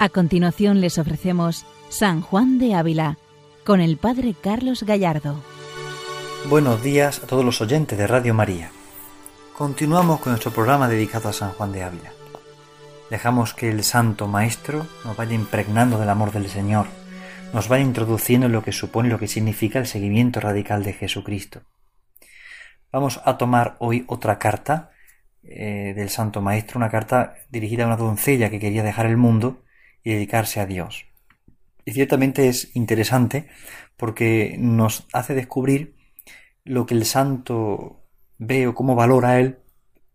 A continuación les ofrecemos San Juan de Ávila con el Padre Carlos Gallardo. Buenos días a todos los oyentes de Radio María. Continuamos con nuestro programa dedicado a San Juan de Ávila. Dejamos que el Santo Maestro nos vaya impregnando del amor del Señor, nos vaya introduciendo en lo que supone lo que significa el seguimiento radical de Jesucristo. Vamos a tomar hoy otra carta eh, del Santo Maestro, una carta dirigida a una doncella que quería dejar el mundo y dedicarse a Dios. Y ciertamente es interesante porque nos hace descubrir lo que el santo ve o cómo valora él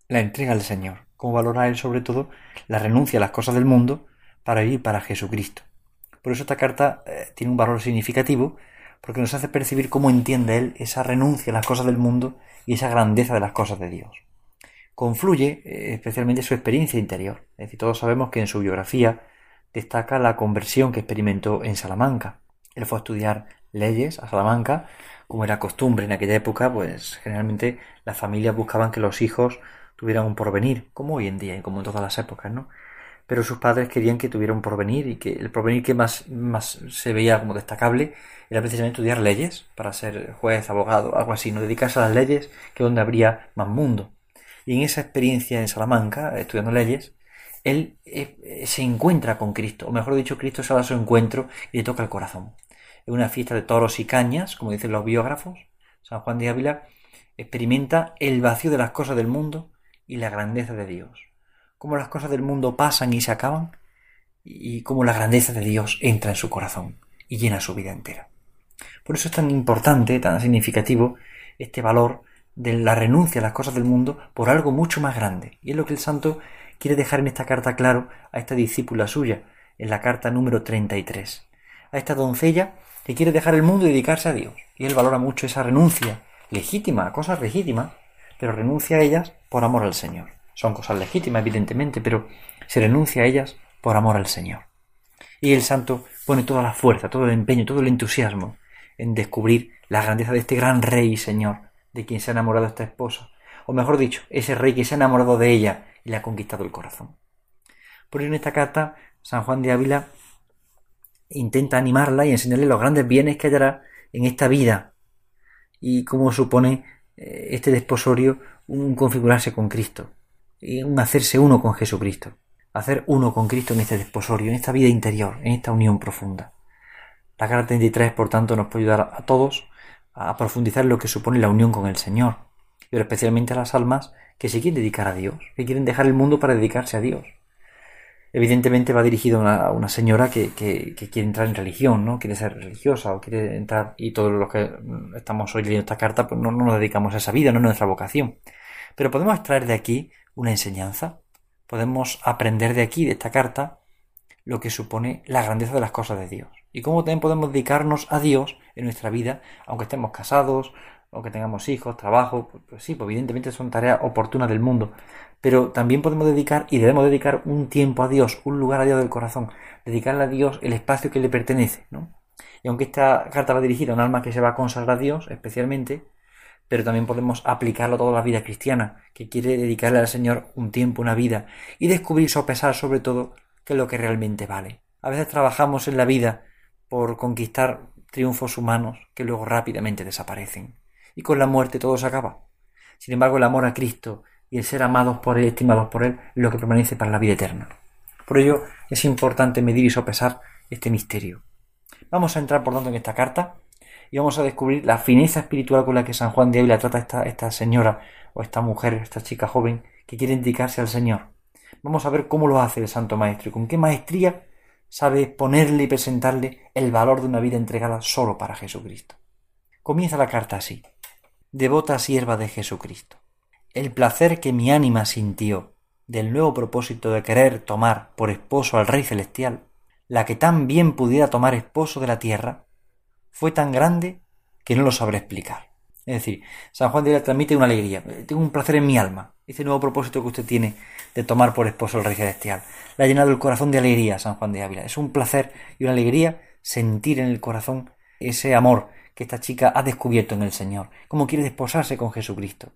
la entrega al Señor, cómo valora él sobre todo la renuncia a las cosas del mundo para vivir para Jesucristo. Por eso esta carta eh, tiene un valor significativo porque nos hace percibir cómo entiende él esa renuncia a las cosas del mundo y esa grandeza de las cosas de Dios. Confluye eh, especialmente su experiencia interior. Es decir, todos sabemos que en su biografía destaca la conversión que experimentó en Salamanca. Él fue a estudiar leyes a Salamanca, como era costumbre en aquella época, pues generalmente las familias buscaban que los hijos tuvieran un porvenir, como hoy en día y como en todas las épocas, ¿no? Pero sus padres querían que tuviera un porvenir y que el porvenir que más, más se veía como destacable era precisamente estudiar leyes para ser juez, abogado, algo así, no dedicarse a las leyes que donde habría más mundo. Y en esa experiencia en Salamanca, estudiando leyes, él eh, se encuentra con Cristo, o mejor dicho, Cristo se a su encuentro y le toca el corazón. En una fiesta de toros y cañas, como dicen los biógrafos, San Juan de Ávila experimenta el vacío de las cosas del mundo y la grandeza de Dios. Cómo las cosas del mundo pasan y se acaban, y cómo la grandeza de Dios entra en su corazón y llena su vida entera. Por eso es tan importante, tan significativo, este valor de la renuncia a las cosas del mundo por algo mucho más grande. Y es lo que el santo quiere dejar en esta carta claro a esta discípula suya, en la carta número 33. A esta doncella que quiere dejar el mundo y dedicarse a Dios. Y él valora mucho esa renuncia, legítima, a cosas legítimas, pero renuncia a ellas por amor al Señor. Son cosas legítimas, evidentemente, pero se renuncia a ellas por amor al Señor. Y el santo pone toda la fuerza, todo el empeño, todo el entusiasmo en descubrir la grandeza de este gran rey y Señor, de quien se ha enamorado esta esposa, o mejor dicho, ese rey que se ha enamorado de ella y le ha conquistado el corazón. Por eso en esta carta, San Juan de Ávila intenta animarla y enseñarle los grandes bienes que hallará en esta vida y cómo supone eh, este desposorio un configurarse con Cristo, un hacerse uno con Jesucristo, hacer uno con Cristo en este desposorio, en esta vida interior, en esta unión profunda. La carta 33, por tanto, nos puede ayudar a todos a profundizar lo que supone la unión con el Señor, pero especialmente a las almas que se quieren dedicar a Dios, que quieren dejar el mundo para dedicarse a Dios. Evidentemente va dirigido a una, señora que, quiere entrar en religión, ¿no? Quiere ser religiosa o quiere entrar, y todos los que estamos hoy leyendo esta carta, pues no, no nos dedicamos a esa vida, no es nuestra vocación. Pero podemos extraer de aquí una enseñanza, podemos aprender de aquí, de esta carta, lo que supone la grandeza de las cosas de Dios. Y cómo también podemos dedicarnos a Dios en nuestra vida, aunque estemos casados, o que tengamos hijos, trabajo, pues, pues, sí, pues evidentemente son tareas oportunas del mundo, pero también podemos dedicar y debemos dedicar un tiempo a Dios, un lugar a Dios del corazón, dedicarle a Dios el espacio que le pertenece, ¿no? Y aunque esta carta va dirigida a un alma que se va a consagrar a Dios especialmente, pero también podemos aplicarlo a toda la vida cristiana, que quiere dedicarle al Señor un tiempo, una vida, y descubrir, sopesar sobre todo qué es lo que realmente vale. A veces trabajamos en la vida por conquistar triunfos humanos que luego rápidamente desaparecen y con la muerte todo se acaba. Sin embargo, el amor a Cristo y el ser amados por Él, estimados por Él, es lo que permanece para la vida eterna. Por ello, es importante medir y sopesar este misterio. Vamos a entrar, por tanto, en esta carta y vamos a descubrir la fineza espiritual con la que San Juan de Ávila trata a esta, esta señora o esta mujer, esta chica joven que quiere dedicarse al Señor. Vamos a ver cómo lo hace el Santo Maestro y con qué maestría sabe ponerle y presentarle el valor de una vida entregada solo para Jesucristo. Comienza la carta así devota sierva de Jesucristo. El placer que mi ánima sintió del nuevo propósito de querer tomar por esposo al Rey Celestial, la que tan bien pudiera tomar esposo de la tierra, fue tan grande que no lo sabré explicar. Es decir, San Juan de la transmite una alegría. Tengo un placer en mi alma. Ese nuevo propósito que usted tiene de tomar por esposo al Rey Celestial. Le ha llenado el corazón de alegría San Juan de Ávila. Es un placer y una alegría sentir en el corazón ese amor que esta chica ha descubierto en el Señor, cómo quiere desposarse con Jesucristo.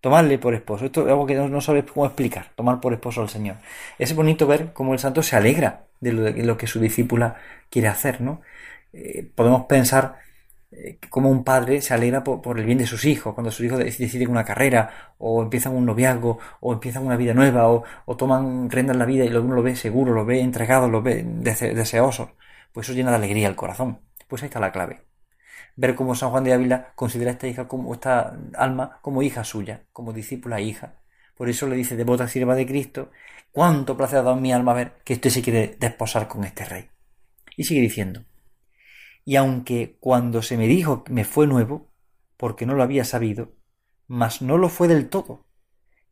tomarle por esposo. Esto es algo que no, sabe cómo explicar, tomar por esposo al Señor. Es bonito ver cómo el santo se alegra de lo, que su discípula quiere hacer, ¿no? Eh, podemos pensar eh, cómo un padre se alegra por, el bien de sus hijos, cuando sus hijos deciden una carrera, o empiezan un noviazgo, o empiezan una vida nueva, o, toman rienda en la vida y uno lo ve seguro, lo ve entregado, lo ve deseoso. Pues eso llena de alegría el corazón. Pues ahí está la clave ver cómo San Juan de Ávila considera a esta hija como esta alma como hija suya, como discípula e hija. Por eso le dice, devota sierva de Cristo, cuánto placer ha dado mi alma ver que usted se quiere desposar con este rey. Y sigue diciendo, y aunque cuando se me dijo me fue nuevo, porque no lo había sabido, mas no lo fue del todo,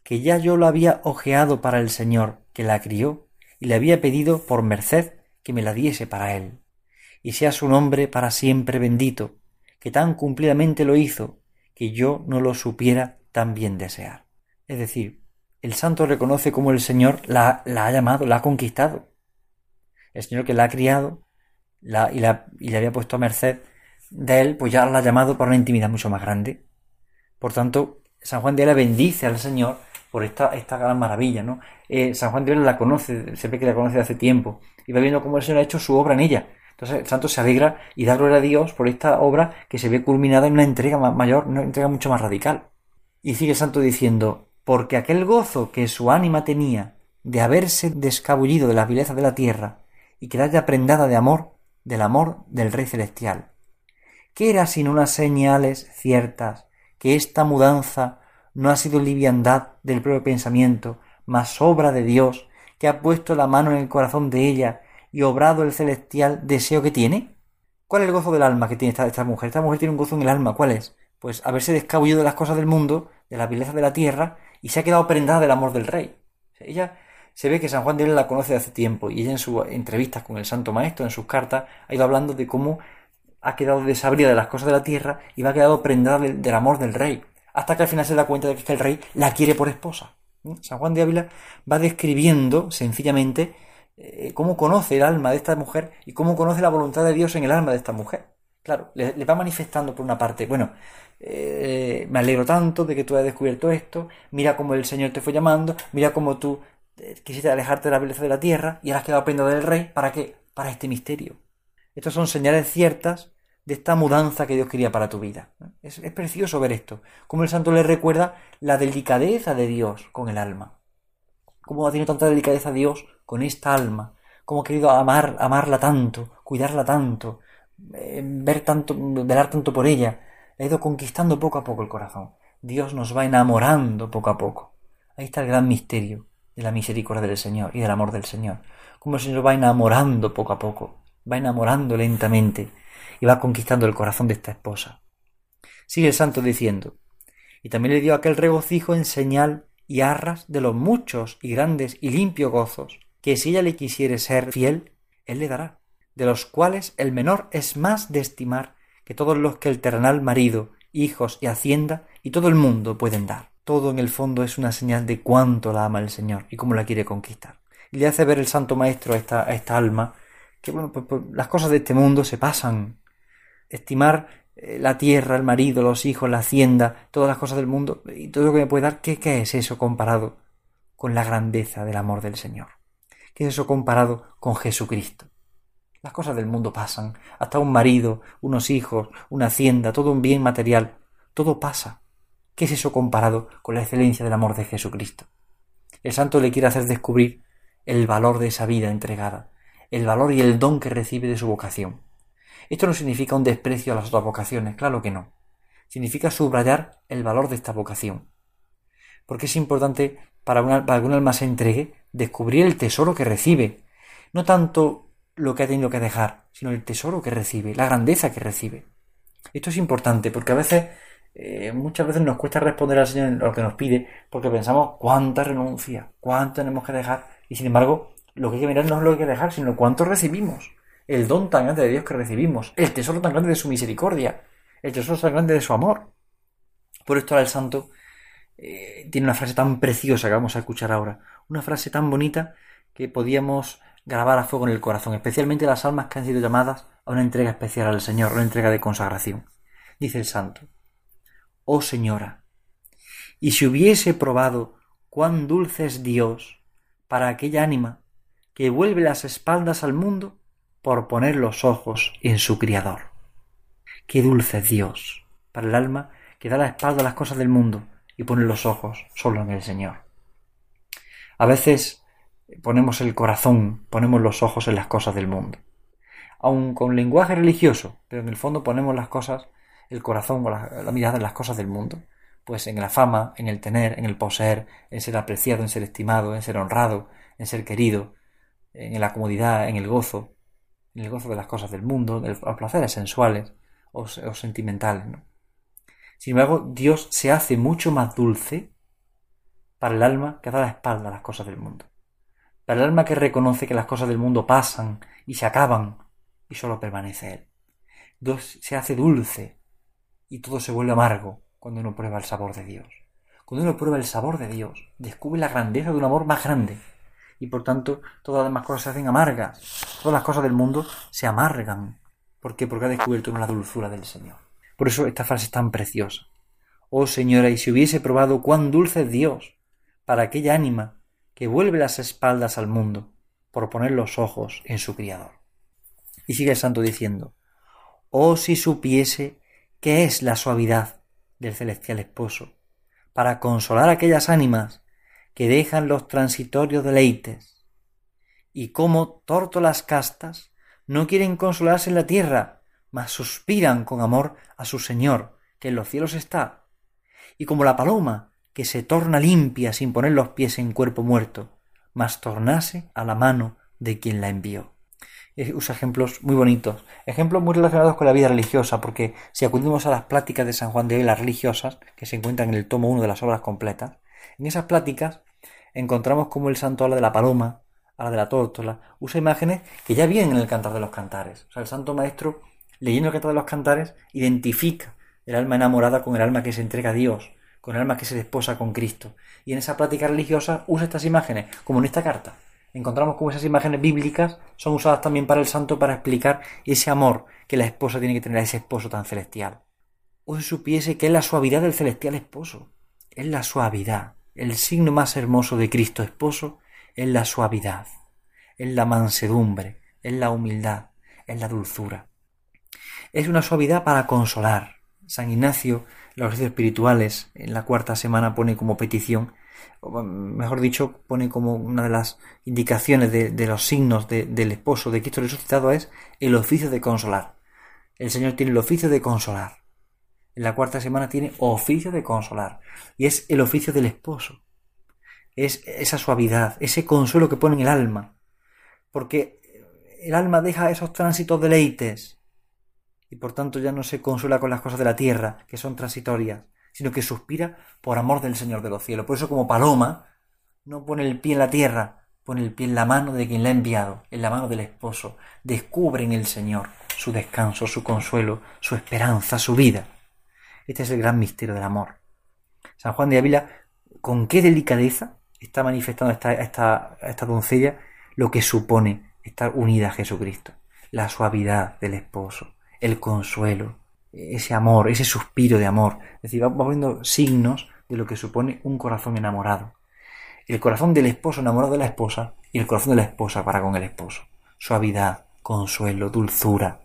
que ya yo lo había ojeado para el Señor que la crió, y le había pedido por merced que me la diese para él. Y sea su nombre para siempre bendito, que tan cumplidamente lo hizo, que yo no lo supiera tan bien desear. Es decir, el santo reconoce cómo el Señor la, ha llamado, la ha conquistado. El Señor que la ha criado la, y, la, y le había puesto a merced de él, pues ya la ha llamado para una intimidad mucho más grande. Por tanto, San Juan de Ávila bendice al Señor por esta, esta gran maravilla, ¿no? Eh, San Juan de Ávila la conoce, se ve que la conoce hace tiempo, y va viendo cómo el Señor ha hecho su obra en ella. Entonces el santo se alegra y da gloria a Dios por esta obra que se ve culminada en una entrega mayor, una entrega mucho más radical. Y sigue el santo diciendo, porque aquel gozo que su ánima tenía de haberse descabullido de la vileza de la tierra y quedar ya prendada de amor, del amor del Rey Celestial. ¿Qué era sino unas señales ciertas que esta mudanza no ha sido liviandad del propio pensamiento, mas obra de Dios, que ha puesto la mano en el corazón de ella y obrado el celestial deseo que tiene? ¿Cuál es el gozo del alma que tiene esta, mujer? Esta mujer tiene un gozo en el alma. ¿Cuál es? Pues haberse descabullido de las cosas del mundo, de la vileza de la tierra, y se ha quedado prendada del amor del rey. ella se ve que San Juan de él la conoce de hace tiempo, y ella en sus entrevistas con el Santo Maestro, en sus cartas, ha ido hablando de cómo ha quedado desabrida de las cosas de la tierra y va quedado prendada del, amor del rey, hasta que al final se da cuenta de que el rey la quiere por esposa. ¿Mm? San Juan de Ávila va describiendo sencillamente eh, cómo conoce el alma de esta mujer y cómo conoce la voluntad de Dios en el alma de esta mujer. Claro, le, va manifestando por una parte, bueno, eh, me alegro tanto de que tú hayas descubierto esto, mira cómo el Señor te fue llamando, mira cómo tú eh, quisiste alejarte de la belleza de la tierra y ahora has quedado prendado del rey, ¿para qué? Para este misterio. Estas son señales ciertas de esta mudanza que Dios quería para tu vida. Es, precioso ver esto, cómo el santo le recuerda la delicadeza de Dios con el alma. Cómo ha tenido tanta delicadeza Dios con esta alma, cómo ha querido amar, amarla tanto, cuidarla tanto, eh, ver tanto, velar tanto por ella, ha ido conquistando poco a poco el corazón. Dios nos va enamorando poco a poco. Ahí está el gran misterio de la misericordia del Señor y del amor del Señor. Cómo el Señor va enamorando poco a poco, va enamorando lentamente y va conquistando el corazón de esta esposa. Sigue el santo diciendo, y también le dio aquel regocijo en señal y arras de los muchos y grandes y limpios gozos que si ella le quisiere ser fiel, él le dará, de los cuales el menor es más de estimar que todos los que el terrenal marido, hijos y hacienda y todo el mundo pueden dar. Todo en el fondo es una señal de cuánto la ama el Señor y cómo la quiere conquistar. Y le hace ver el Santo Maestro a esta, alma que, bueno, pues, pues, las cosas de este mundo se pasan. Estimar eh, la tierra, el marido, los hijos, la hacienda, todas las cosas del mundo y todo lo que me puede dar, ¿qué, qué es eso comparado con la grandeza del amor del Señor? ¿Qué es eso comparado con Jesucristo? Las cosas del mundo pasan, hasta un marido, unos hijos, una hacienda, todo un bien material, todo pasa. ¿Qué es eso comparado con la excelencia del amor de Jesucristo? El santo le quiere hacer descubrir el valor de esa vida entregada, el valor y el don que recibe de su vocación. Esto no significa un desprecio a las otras vocaciones, claro que no. Significa subrayar el valor de esta vocación. Porque es importante para, una, que alma se entregue descubrir el tesoro que recibe. No tanto lo que ha tenido que dejar, sino el tesoro que recibe, la grandeza que recibe. Esto es importante porque a veces, eh, muchas veces nos cuesta responder al Señor lo que nos pide porque pensamos cuánta renuncia, cuánto tenemos que dejar y sin embargo lo que hay que mirar no es lo que hay que dejar, sino cuánto recibimos. El don tan grande de Dios que recibimos, el tesoro tan grande de su misericordia, el tesoro tan grande de su amor. Por esto ahora el santo eh, tiene una frase tan preciosa que vamos a escuchar ahora una frase tan bonita que podíamos grabar a fuego en el corazón, especialmente las almas que han sido llamadas a una entrega especial al Señor, una entrega de consagración. Dice el santo, Oh Señora, y si hubiese probado cuán dulce es Dios para aquella ánima que vuelve las espaldas al mundo por poner los ojos en su Criador. Qué dulce es Dios para el alma que da la espalda a las cosas del mundo y pone los ojos solo en el Señor. A veces ponemos el corazón, ponemos los ojos en las cosas del mundo. Aun con lenguaje religioso, pero en el fondo ponemos las cosas, el corazón o la, mirada en las cosas del mundo. Pues en la fama, en el tener, en el poseer, en ser apreciado, en ser estimado, en ser honrado, en ser querido, en la comodidad, en el gozo, en el gozo de las cosas del mundo, de los placeres sensuales o, sentimentales. Sin embargo, Dios se hace mucho más dulce para el alma que da la espalda a las cosas del mundo. Para el alma que reconoce que las cosas del mundo pasan y se acaban y solo permanece Él. Dios se hace dulce y todo se vuelve amargo cuando uno prueba el sabor de Dios. Cuando uno prueba el sabor de Dios, descubre la grandeza de un amor más grande y por tanto todas las demás cosas se hacen amargas. Todas las cosas del mundo se amargan. ¿Por qué? Porque ha descubierto la dulzura del Señor. Por eso esta frase es tan preciosa. Oh Señora, y si hubiese probado cuán dulce es Dios para aquella ánima que vuelve las espaldas al mundo por poner los ojos en su Criador. Y sigue el santo diciendo, Oh si supiese qué es la suavidad del celestial esposo, para consolar aquellas ánimas que dejan los transitorios deleites, y como tórtolas castas no quieren consolarse en la tierra, mas suspiran con amor a su Señor, que en los cielos está, y como la paloma, que se torna limpia sin poner los pies en cuerpo muerto, mas tornase a la mano de quien la envió. Usa ejemplos muy bonitos, ejemplos muy relacionados con la vida religiosa, porque si acudimos a las pláticas de San Juan de las religiosas, que se encuentran en el tomo 1 de las obras completas, en esas pláticas encontramos como el santo habla de la paloma, habla de la tórtola, usa imágenes que ya vienen en el cantar de los cantares. O sea, el santo maestro, leyendo el cantar de los cantares, identifica el alma enamorada con el alma que se entrega a Dios, con el alma que se desposa con Cristo. Y en esa plática religiosa usa estas imágenes, como en esta carta. Encontramos como esas imágenes bíblicas son usadas también para el santo para explicar ese amor que la esposa tiene que tener a ese esposo tan celestial. O supiese que es la suavidad del celestial esposo. Es la suavidad. El signo más hermoso de Cristo esposo es la suavidad, es la mansedumbre, es la humildad, es la dulzura. Es una suavidad para consolar. San Ignacio, los ejercicios espirituales, en la cuarta semana pone como petición, o mejor dicho, pone como una de las indicaciones de, los signos del esposo de Cristo resucitado es el oficio de consolar. El Señor tiene el oficio de consolar en la cuarta semana tiene oficio de consolar. Y es el oficio del esposo. Es esa suavidad, ese consuelo que pone en el alma. Porque el alma deja esos tránsitos deleites. Y por tanto ya no se consuela con las cosas de la tierra, que son transitorias, sino que suspira por amor del Señor de los cielos. Por eso como paloma no pone el pie en la tierra, pone el pie en la mano de quien la ha enviado, en la mano del esposo. Descubre en el Señor su descanso, su consuelo, su esperanza, su vida. Este es el gran misterio del amor. San Juan de Ávila, con qué delicadeza está manifestando esta, esta, esta doncella lo que supone estar unida a Jesucristo. La suavidad del esposo, el consuelo, ese amor, ese suspiro de amor. Es decir, va poniendo signos de lo que supone un corazón enamorado. El corazón del esposo enamorado de la esposa y el corazón de la esposa para con el esposo. Suavidad, consuelo, dulzura.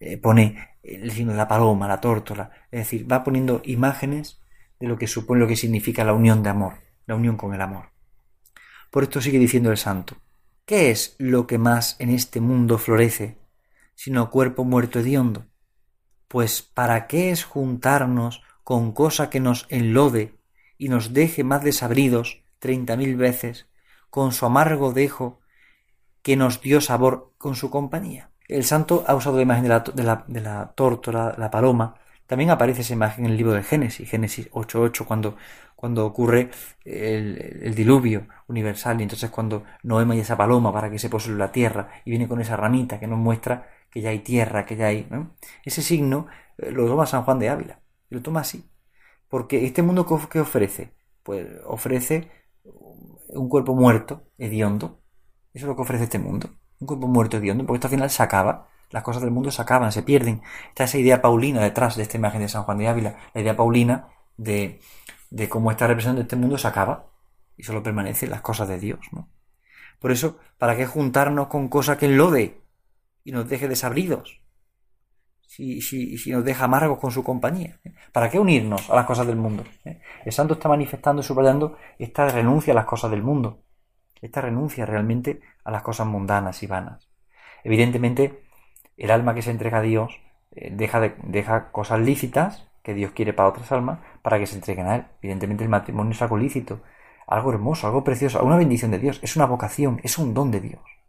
Eh, pone el signo de la paloma, la tórtola, es decir, va poniendo imágenes de lo que supone lo que significa la unión de amor, la unión con el amor. Por esto sigue diciendo el santo, ¿qué es lo que más en este mundo florece, sino cuerpo muerto hediondo? Pues ¿para qué es juntarnos con cosa que nos enlode y nos deje más desabridos treinta mil veces, con su amargo dejo que nos dio sabor con su compañía? El santo ha usado la imagen de la, de la, la tórtola, la paloma. También aparece esa imagen en el libro de Génesis, Génesis 8.8, cuando, cuando ocurre el, diluvio universal. Y entonces cuando Noé y esa paloma para que se posee la tierra y viene con esa ramita que nos muestra que ya hay tierra, que ya hay... Ese signo eh, lo toma San Juan de Ávila. Y lo toma así. Porque este mundo que ofrece, pues ofrece un cuerpo muerto, hediondo. Eso es lo que ofrece este mundo un cuerpo muerto hediondo, porque esto al final se acaba. Las cosas del mundo se acaban, se pierden. Está esa idea paulina detrás de esta imagen de San Juan de Ávila, la idea paulina de de cómo esta representación de este mundo se acaba y solo permanecen las cosas de Dios, ¿no? Por eso, ¿para qué juntarnos con cosas que enlode y nos deje desabridos? Si, si, si nos deja amargos con su compañía. ¿eh? ¿Para qué unirnos a las cosas del mundo? ¿Eh? El santo está manifestando y subrayando esta renuncia a las cosas del mundo. Esta renuncia realmente a las cosas mundanas y vanas. Evidentemente, el alma que se entrega a Dios eh, deja, de, deja cosas lícitas que Dios quiere para otras almas para que se entreguen a Él. Evidentemente el matrimonio es algo lícito, algo hermoso, algo precioso, una bendición de Dios, es una vocación, es un don de Dios.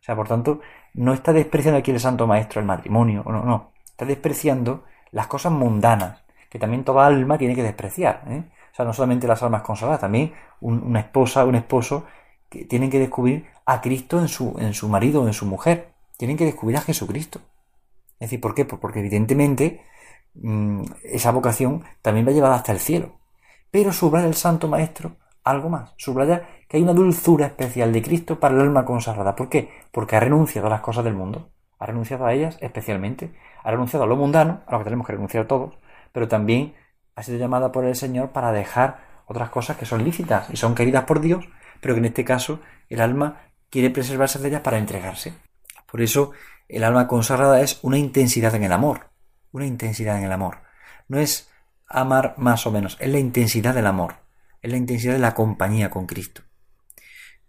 O sea, por tanto, no está despreciando aquí el Santo Maestro el matrimonio, no, no, está despreciando las cosas mundanas, que también toda alma tiene que despreciar. ¿eh? O sea, no solamente las almas consagradas, también una esposa, un esposo, que tienen que descubrir a Cristo en su, en su marido o en su mujer. Tienen que descubrir a Jesucristo. Es decir, ¿por qué? Pues porque evidentemente mm, esa vocación también va llevada hasta el cielo. Pero subraya el Santo Maestro algo más. Subraya que hay una dulzura especial de Cristo para el alma consagrada. ¿Por qué? Porque ha renunciado a las cosas del mundo. Ha renunciado a ellas especialmente. Ha renunciado a lo mundano, a lo que tenemos que renunciar todos. Pero también ha sido llamada por el Señor para dejar otras cosas que son lícitas y son queridas por Dios, pero que en este caso el alma quiere preservarse de ellas para entregarse. Por eso el alma consagrada es una intensidad en el amor. Una intensidad en el amor. No es amar más o menos, es la intensidad del amor es la intensidad de la compañía con Cristo.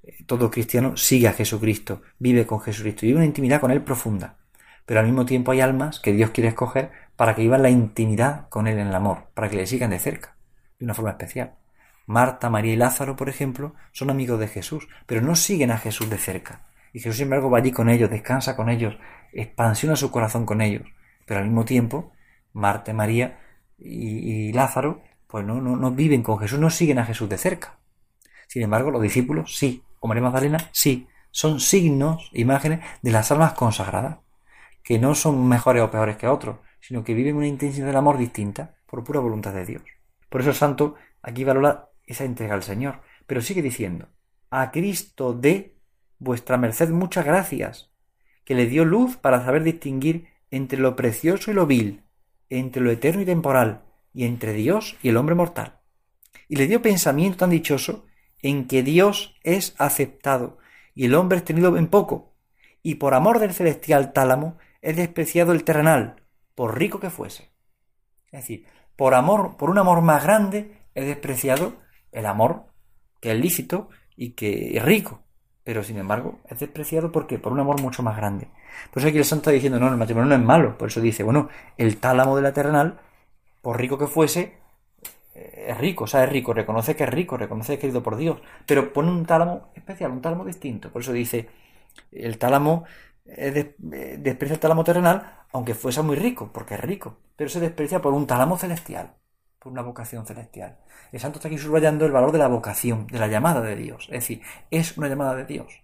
Eh, todo cristiano sigue a Jesucristo, vive con Jesucristo y vive una intimidad con Él profunda. Pero al mismo tiempo hay almas que Dios quiere escoger para que vivan la intimidad con Él en el amor, para que le sigan de cerca, de una forma especial. Marta, María y Lázaro, por ejemplo, son amigos de Jesús, pero no siguen a Jesús de cerca. Y Jesús, sin embargo, va allí con ellos, descansa con ellos, expansiona su corazón con ellos. Pero al mismo tiempo, Marta, María y Lázaro pues no, no, no viven con Jesús, no siguen a Jesús de cerca. Sin embargo, los discípulos sí, o María Magdalena sí, son signos, imágenes de las almas consagradas, que no son mejores o peores que otros, sino que viven una intensidad del amor distinta por pura voluntad de Dios. Por eso el santo aquí valora esa entrega al Señor, pero sigue diciendo, a Cristo de vuestra merced muchas gracias, que le dio luz para saber distinguir entre lo precioso y lo vil, entre lo eterno y temporal, y entre Dios y el hombre mortal. Y le dio pensamiento tan dichoso en que Dios es aceptado y el hombre es tenido en poco, y por amor del celestial tálamo es despreciado el terrenal, por rico que fuese. Es decir, por amor, por un amor más grande, es despreciado el amor que es lícito y que es rico. Pero sin embargo, es despreciado porque por un amor mucho más grande. Por eso aquí el santo está diciendo, no, el matrimonio no es malo. Por eso dice, bueno, el tálamo de la terrenal por rico que fuese, eh, es rico, o sea, es rico, reconoce que es rico, reconoce que es querido por Dios, pero pone un tálamo especial, un tálamo distinto. Por eso dice, el tálamo eh, desprecia el tálamo terrenal, aunque fuese muy rico, porque es rico, pero se desprecia por un tálamo celestial, por una vocación celestial. El santo está aquí subrayando el valor de la vocación, de la llamada de Dios, es decir, es una llamada de Dios.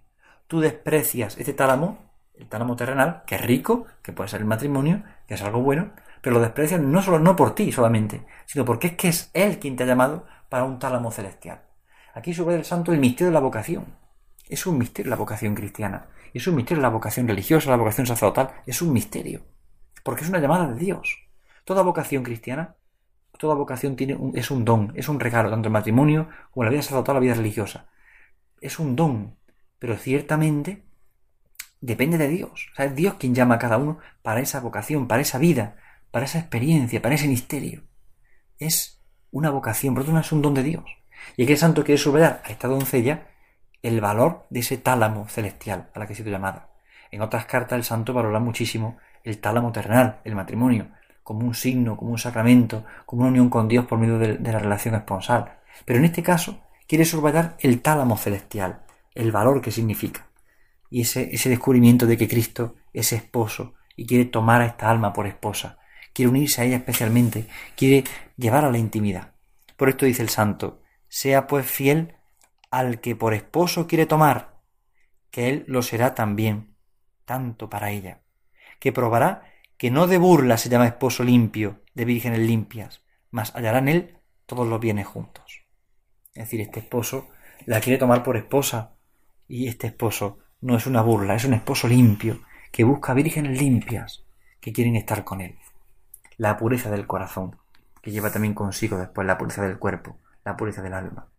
Tú desprecias este tálamo, el tálamo terrenal, que es rico, que puede ser el matrimonio, que es algo bueno, pero lo desprecian no solo no por ti solamente, sino porque es que es Él quien te ha llamado para un tálamo celestial. Aquí sube el santo el misterio de la vocación. Es un misterio la vocación cristiana. Es un misterio la vocación religiosa, la vocación sacerdotal. Es un misterio. Porque es una llamada de Dios. Toda vocación cristiana, toda vocación tiene es un don, es un regalo, tanto el matrimonio como la vida sacerdotal, la vida religiosa. Es un don, pero ciertamente depende de Dios. O sea, es Dios quien llama a cada uno para esa vocación, para esa vida, para esa experiencia, para ese misterio. Es una vocación, por otro lado es un don de Dios. Y aquí el santo quiere subrayar a esta doncella el valor de ese tálamo celestial a la que ha sido llamada. En otras cartas el santo valora muchísimo el tálamo terrenal, el matrimonio, como un signo, como un sacramento, como una unión con Dios por medio de, la relación esponsal. Pero en este caso quiere subrayar el tálamo celestial, el valor que significa. Y ese, ese descubrimiento de que Cristo es esposo y quiere tomar a esta alma por esposa, quiere unirse a ella especialmente, quiere llevar a la intimidad. Por esto dice el santo, sea pues fiel al que por esposo quiere tomar, que él lo será también, tanto para ella, que probará que no de burla se llama esposo limpio, de vírgenes limpias, mas hallará en él todos los bienes juntos. Es decir, este esposo la quiere tomar por esposa, y este esposo no es una burla, es un esposo limpio, que busca vírgenes limpias, que quieren estar con él la pureza del corazón, que lleva también consigo después la pureza del cuerpo, la pureza del alma.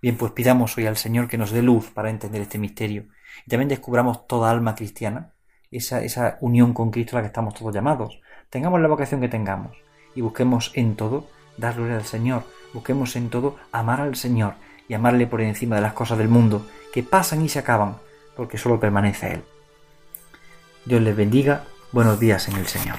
Bien, pues pidamos hoy al Señor que nos dé luz para entender este misterio y también descubramos toda alma cristiana, esa, esa unión con Cristo a la que estamos todos llamados. Tengamos la vocación que tengamos y busquemos en todo dar gloria al Señor, busquemos en todo amar al Señor y amarle por encima de las cosas del mundo que pasan y se acaban, porque solo permanece Él. Dios les bendiga, buenos días en el Señor.